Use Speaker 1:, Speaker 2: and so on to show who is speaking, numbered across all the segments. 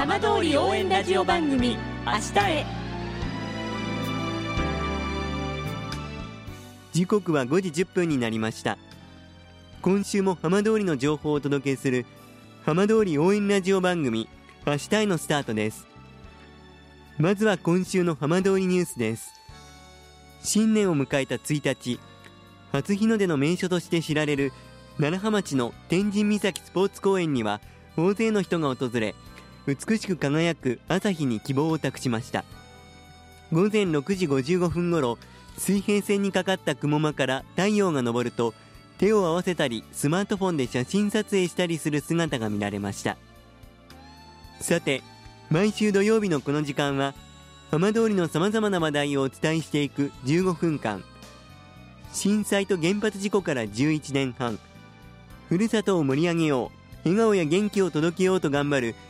Speaker 1: 浜通り応援ラジオ番組明日へ。
Speaker 2: 時刻は5時10分になりました。今週も浜通りの情報をお届けする浜通り応援ラジオ番組明日へのスタートです。まずは今週の浜通りニュースです。新年を迎えた1日初日の出の名所として知られる楢葉町の天神岬スポーツ公園には大勢の人が訪れ美しく輝く朝日に希望を託しました。午前6時55分ごろ水平線にかかった雲間から太陽が昇ると手を合わせたりスマートフォンで写真撮影したりする姿が見られました。さて毎週土曜日のこの時間は浜通りのさまざまな話題をお伝えしていく15分間。震災と原発事故から11年半。ふるさとを盛り上げよう。笑顔や元気を届けようと頑張る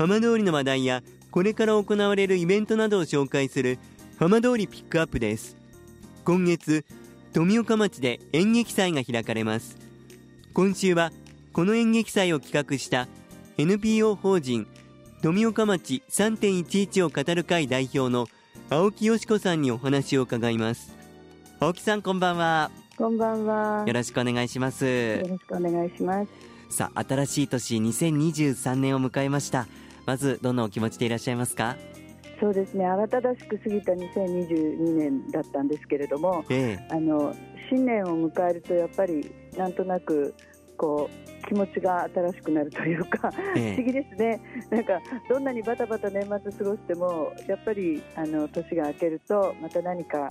Speaker 2: 浜通りの話題やこれから行われるイベントなどを紹介する浜通りピックアップです。今月富岡町で演劇祭が開かれます。今週はこの演劇祭を企画した NPO 法人富岡町3.11を語る会代表の青木よし子さんにお話を伺います。青木さんこんばんは。
Speaker 3: こんばんは。
Speaker 2: よろしくお願いします。よ
Speaker 3: ろしくお願いします。
Speaker 2: さあ新しい年2023年を迎えましたまずどんなお気持ちでいらっしゃいますか？
Speaker 3: そうですね。慌ただしく過ぎた2022年だったんですけれども、ええ、あの新年を迎えるとやっぱりなんとなくこう気持ちが新しくなるというか、ええ、不思議ですね、なんかどんなにバタバタ年末過ごしてもやっぱりあの年が明けるとまた何か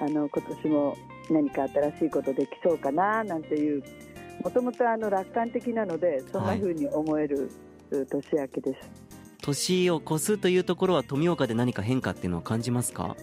Speaker 3: あの今年も何か新しいことできそうかななんていうもともと楽観的なのでそんなふうに思える年明けです。はい
Speaker 2: 年を越すというところは富岡で何か変化っていうのは感じますか？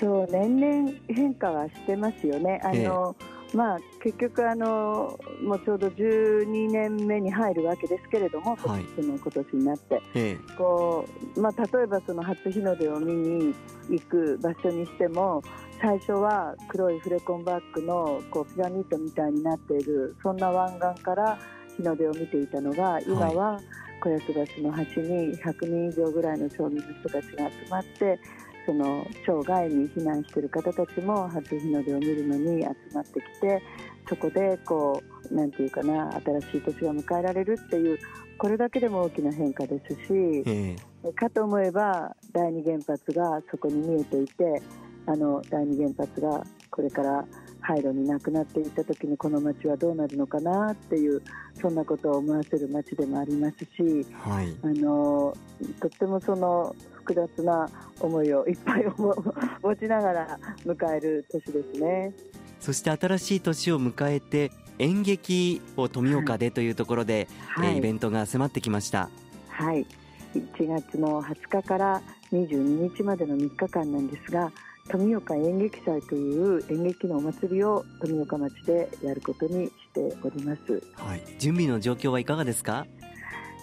Speaker 3: そう年々変化はしてますよね。あの、えまあ、結局あの、もうちょうど12年目に入るわけですけれども、はい、その今年になって、えこうまあ、例えばその初日の出を見に行く場所にしても、最初は黒いフレコンバッグのこうピラミッドみたいになっている、そんな湾岸から日の出を見ていたのが、今は、はい小安橋の端に100人以上ぐらいの町民の人たちが集まってその町外に避難している方たちも初日の出を見るのに集まってきてそこでこうなんていうかな新しい年が迎えられるっていうこれだけでも大きな変化ですし、えー、かと思えば第二原発がそこに見えていてあの第二原発がこれから廃炉になくなっていった時にこの町はどうなるのかなっていうそんなことを思わせる町でもありますし、はい、あのとってもその複雑な思いをいっぱい持ちながら迎える年ですね。
Speaker 2: そして新しい年を迎えて演劇を富岡でというところで、はい、イベントが迫ってきました。
Speaker 3: はい、1月の20日から22日までの3日間なんですが富岡演劇祭という演劇のお祭りを富岡町でやることにしております、
Speaker 2: はい、準備の状況はいかがですか、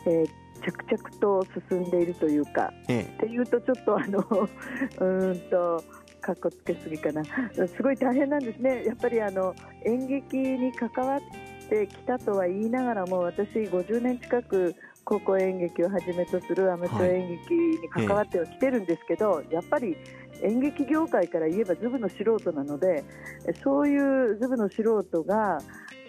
Speaker 3: えー、着々と進んでいるというか、ええ。っていうとちょっとあの うんとかっこつけすぎかな。すごい大変なんですね。やっぱりあの演劇に関わってきたとは言いながらも私50年近く高校演劇をはじめとするアマチュア演劇に関わってはきてるんですけど、はいえやっぱり演劇業界から言えばズブの素人なのでそういうズブの素人が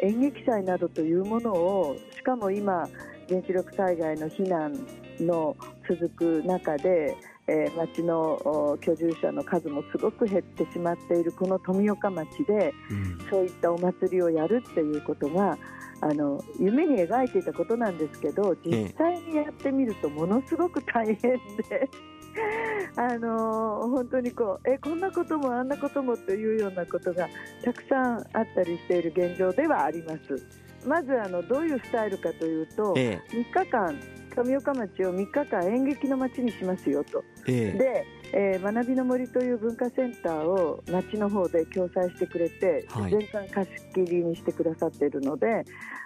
Speaker 3: 演劇祭などというものをしかも今原子力災害の避難の続く中で、えー、町の居住者の数もすごく減ってしまっているこの富岡町で、うん、そういったお祭りをやるっていうことがあの夢に描いていたことなんですけど実際にやってみるとものすごく大変で。あの本当にこうえこんなこともあんなこともというようなことがたくさんあったりしている現状ではあります。まずあのどういうスタイルかというと、ええ、3日間富岡町を3日間演劇の町にしますよと、
Speaker 2: え
Speaker 3: で、えー学びの森という文化センターを町の方で共催してくれて、
Speaker 2: はい。
Speaker 3: 全館貸し切りにしてくださっているので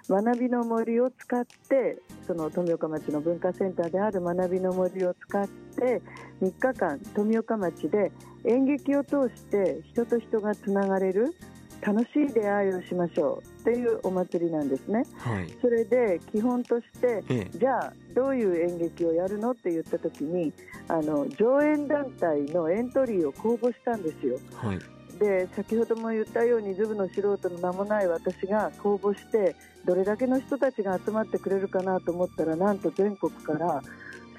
Speaker 3: 学びの森を使ってその富岡町の文化センターである学びの森を使って3日間富岡町で演劇を通して人と人がつながれる楽しい出会いをしましょうっていうお祭りなんですね。
Speaker 2: はい
Speaker 3: それで基本として
Speaker 2: え
Speaker 3: じゃあどういう演劇をやるのって言った時にあの上演団体のエントリーを公募したんですよ。
Speaker 2: はい
Speaker 3: で先ほども言ったようにズブの素人の名もない私が公募してどれだけの人たちが集まってくれるかなと思ったらなんと全国から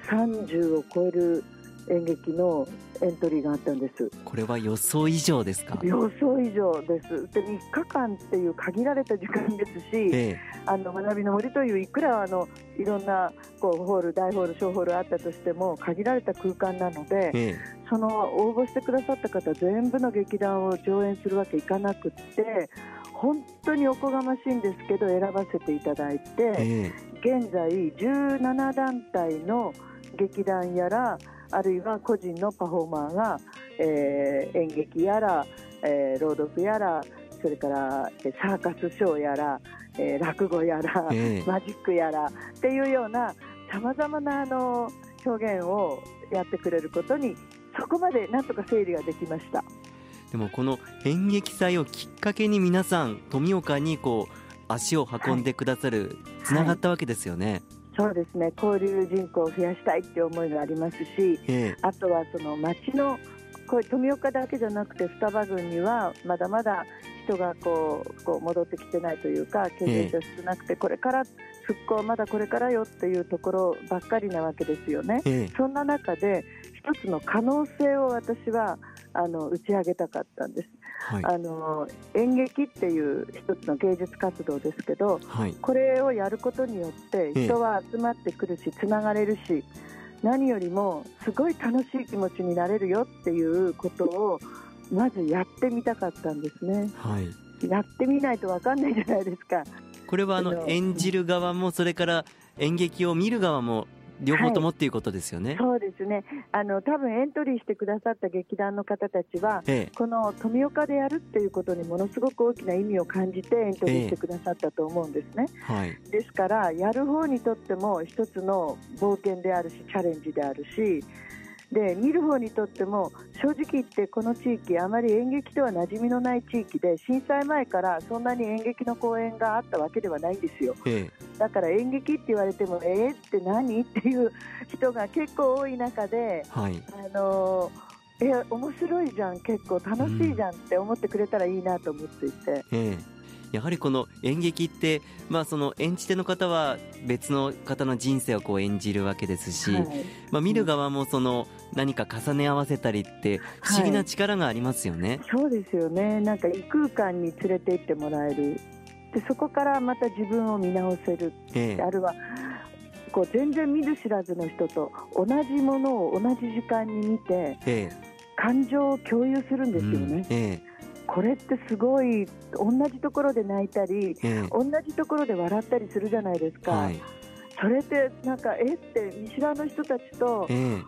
Speaker 3: 30を超える演劇のエントリーがあったんです。
Speaker 2: これは予想以上ですか？
Speaker 3: 予想以上です。で3日間っていう限られた時間ですし
Speaker 2: え
Speaker 3: あの学びの森といういくらあのいろんなこうホール大ホール小ホールあったとしても限られた空間なので
Speaker 2: ええ。
Speaker 3: その応募してくださった方全部の劇団を上演するわけいかなくって本当におこがましいんですけど選ばせていただいて
Speaker 2: え
Speaker 3: 現在17団体の劇団やらあるいは個人のパフォーマーが、えー演劇やら、えー朗読やらそれからえーサーカスショーやら、えー落語やら、
Speaker 2: ええ
Speaker 3: マジックやらっていうようなさまざまなあの表現をやってくれることにそこまでなんとか整理ができました。
Speaker 2: でもこの演劇祭をきっかけに皆さん富岡にこう足を運んでくださる、つながったわけですよね。
Speaker 3: そうですね。交流人口を増やしたいっていう思いがありますし
Speaker 2: え
Speaker 3: あとはその町のこう富岡だけじゃなくて双葉郡にはまだまだ人がこうこう戻ってきてないというか経験者少なくてこれから復興まだこれからよっていうところばっかりなわけですよね。
Speaker 2: ええ。
Speaker 3: そんな中で一つの可能性を私はあの打ち上げたかったんです。
Speaker 2: はい。
Speaker 3: あの演劇っていう一つの芸術活動ですけど
Speaker 2: はい。
Speaker 3: これをやることによって
Speaker 2: ええ。
Speaker 3: 人は集まってくるしつながれるし何よりもすごい楽しい気持ちになれるよっていうことをまずやってみたかったんですね。
Speaker 2: はい。
Speaker 3: やってみないと分かんないじゃないですか。
Speaker 2: これはあ
Speaker 3: の
Speaker 2: 演じる側もそれから演劇を見る側も両方ともっていうことですよね。
Speaker 3: そうですね。あの多分エントリーしてくださった劇団の方たちは
Speaker 2: え
Speaker 3: この富岡でやるっていうことにものすごく大きな意味を感じてエントリーしてくださったと思うんですね、
Speaker 2: え。はい。
Speaker 3: ですからやる方にとっても一つの冒険であるしチャレンジであるしで見る方にとっても正直言ってこの地域あまり演劇とは馴染みのない地域で震災前からそんなに演劇の公演があったわけではないんですよ。
Speaker 2: え
Speaker 3: だから演劇って言われてもえー、って何？っていう人が結構多い中で
Speaker 2: えはい。
Speaker 3: あのえ面白いじゃん結構楽しいじゃんって思ってくれたらいいなと思っていて、
Speaker 2: ええやはりこの演劇って、まあ、その演じ手の方は別の方の人生をこう演じるわけですし、
Speaker 3: はい。
Speaker 2: まあ、見る側もその何か重ね合わせたりって不思議な力がありますよね。
Speaker 3: そうですよね。なんか異空間に連れて行ってもらえる。でそこからまた自分を見直せる
Speaker 2: ええ。
Speaker 3: あるいはこう全然見ず知らずの人と同じものを同じ時間に見て
Speaker 2: え
Speaker 3: 感情を共有するん
Speaker 2: え
Speaker 3: ですよね、
Speaker 2: うん。え
Speaker 3: これってすごい同じところで泣いたり
Speaker 2: ええ。え
Speaker 3: 同じところで笑ったりするじゃないですか、
Speaker 2: はい。
Speaker 3: それってなんかえって見知らぬ人たちと
Speaker 2: え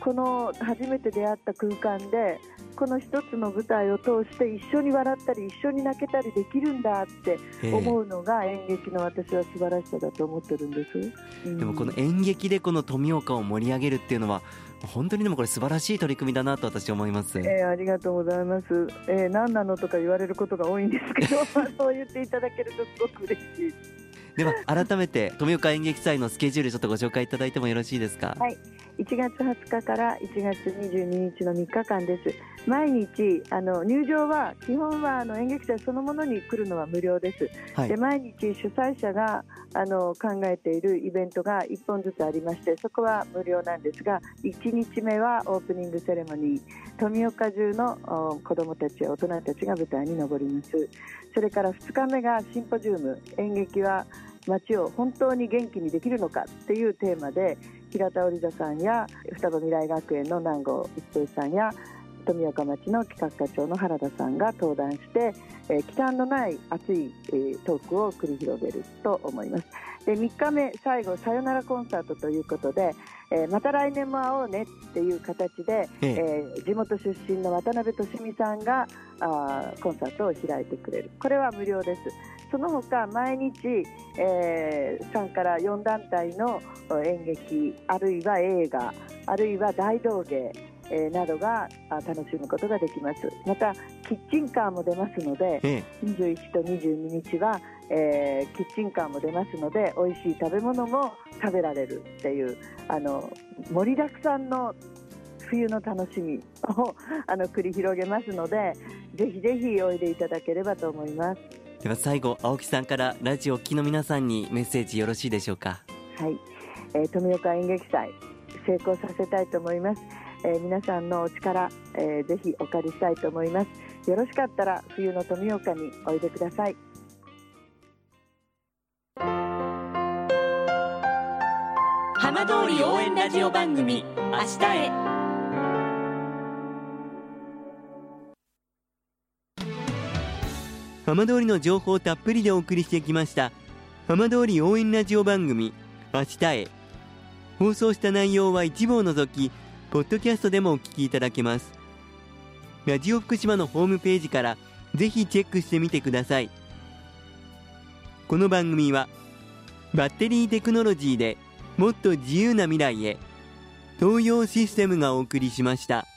Speaker 3: この初めて出会った空間でこの一つの舞台を通して一緒に笑ったり一緒に泣けたりできるんだって
Speaker 2: ええ。え
Speaker 3: 思うのが演劇の私は素晴らしさだと思ってるんです。うん。
Speaker 2: でもこの演劇でこの富岡を盛り上げるっていうのは本当にでもこれ素晴らしい取り組みだなと私は思います。
Speaker 3: えーありがとうございます、えー何なのとか言われることが多いんですけど そう言っていただけるとすごく嬉しい。
Speaker 2: では改めて富岡演劇祭のスケジュールちょっとご紹介いただいてもよろしいですか？
Speaker 3: はい。1月20日から1月22日の3日間です。毎日あの入場は基本はあの演劇祭そのものに来るのは無料です。
Speaker 2: はい。
Speaker 3: で毎日主催者があの考えているイベントが1本ずつありましてそこは無料なんですが1日目はオープニングセレモニー富岡中の子どもたちや大人たちが舞台に上ります。それから2日目がシンポジウム演劇は街を本当に元気にできるのかっていうテーマで平田織座さんや双葉未来学園の南郷一平さんや富岡町の企画課長の原田さんが登壇して、えー、忌憚のない熱い、えートークを繰り広げると思います。で3日目、最後さよならコンサートということで、えー、また来年も会おうねっていう形で、ええ。ー、地元出身の渡辺俊美さんがあコンサートを開いてくれる。これは無料です。その他毎日、えー、3から4団体の演劇あるいは映画あるいは大道芸えー、などが楽しむことができます。またキッチンカーも出ますので、ええ、21と22日は、えー、キッチンカーも出ますので美味しい食べ物も食べられるっていうあの盛りだくさんの冬の楽しみを あの繰り広げますのでぜひぜひおいでいただければと思います。
Speaker 2: では最後青木さんからラジオ機の皆さんにメッセージよろしいでしょうか？
Speaker 3: はい、えー、富岡演劇祭成功させたいと思いますえー、皆さんのお力、えー、ぜひお借りしたいと思います。よろしかったら冬の富岡においでください。
Speaker 1: 浜通り応援ラジオ番組明日へ。
Speaker 2: 浜通りの情報をたっぷりでお送りしてきました浜通り応援ラジオ番組明日へ。放送した内容は一部を除きポッドキャストでもお聞きいただけます。ラジオ福島のホームページからぜひチェックしてみてください。この番組はバッテリーテクノロジーでもっと自由な未来へ東洋システムがお送りしました。